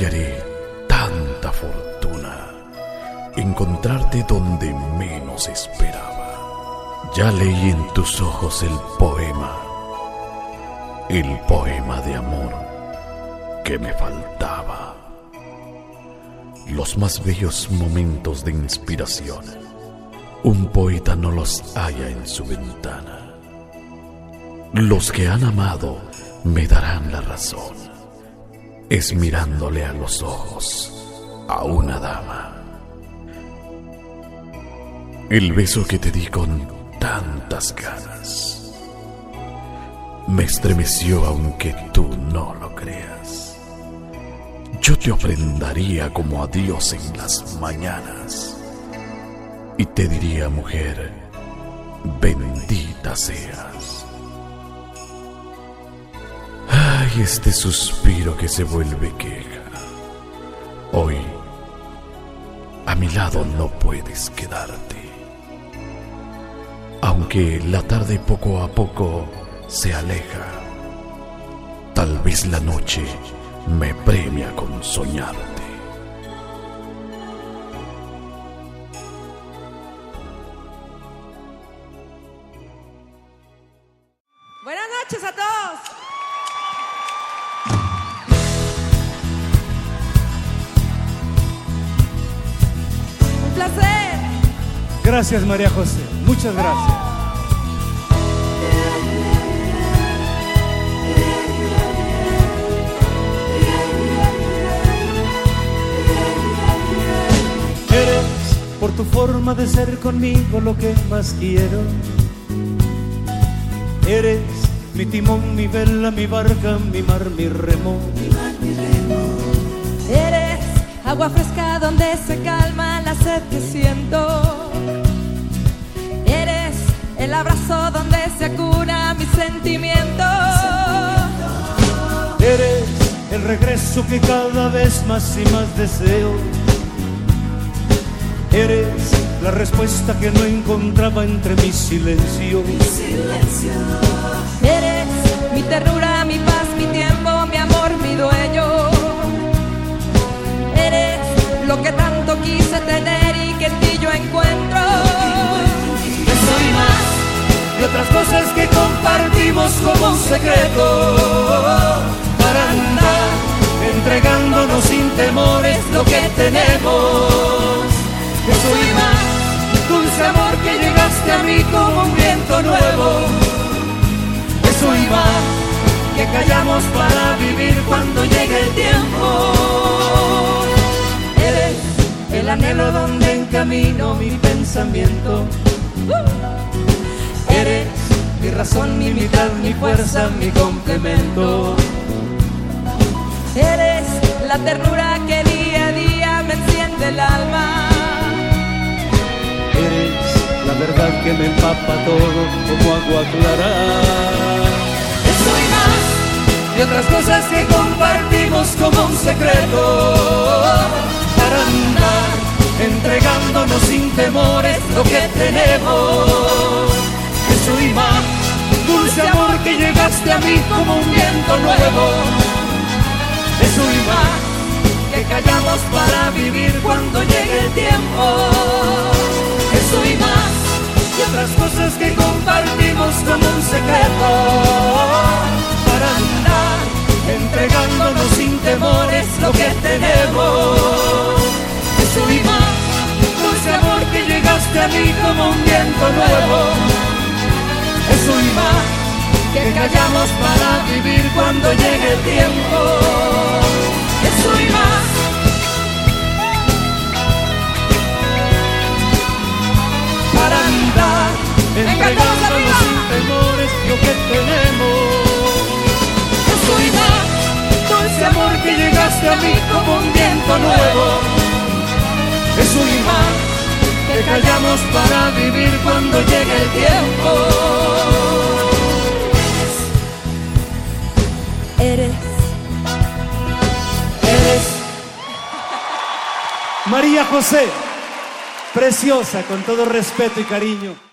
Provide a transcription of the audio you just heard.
hallaré tanta fortuna, encontrarte donde menos esperaba. Ya leí en tus ojos el poema, el poema de amor que me faltaba. Los más bellos momentos de inspiración, un poeta no los halla en su ventana. Los que han amado me darán la razón. Es mirándole a los ojos a una dama. El beso que te di con tantas ganas me estremeció aunque tú no lo creas. Yo te ofrendaría como a Dios en las mañanas y te diría, mujer, bendita seas. Este suspiro que se vuelve queja. Hoy, a mi lado no puedes quedarte. Aunque la tarde poco a poco se aleja, tal vez la noche me premia con soñarte. Buenas noches a todos. Gracias María José, muchas gracias. Eres por tu forma de ser conmigo lo que más quiero. Eres mi timón, mi vela, mi barca, mi mar, mi remo. Agua fresca donde se calma la sed que siento. Eres el abrazo donde se acuna mi sentimiento. Eres el regreso que cada vez más y más deseo. Eres la respuesta que no encontraba entre mi silencio. Eres mi ternura, mi paz, lo que tanto quise tener y que en ti yo encuentro. Que soy más de otras cosas que compartimos como un secreto. Para andar entregándonos sin temores lo que tenemos. Que soy más dulce amor que llegaste a mí como un viento nuevo. Que soy más que callamos para vivir cuando llegue el tiempo. Encamino mi pensamiento. Eres mi razón, mi mitad, mi fuerza, mi complemento. Eres la ternura que día a día me enciende el alma. Eres la verdad que me empapa todo como agua clara. Soy más de otras cosas que compartimos como un secreto. Para andar entregándonos sin temores lo que tenemos. Que soy más dulce amor que llegaste a mí como un viento nuevo. Que soy más que callamos para vivir cuando llegue el tiempo. Que soy más y otras cosas que compartimos como un secreto. Mí como un viento nuevo. Que soy más que callamos para vivir cuando llegue el tiempo. Para vivir cuando llegue el tiempo. Eres Eres María José, preciosa, con todo respeto y cariño.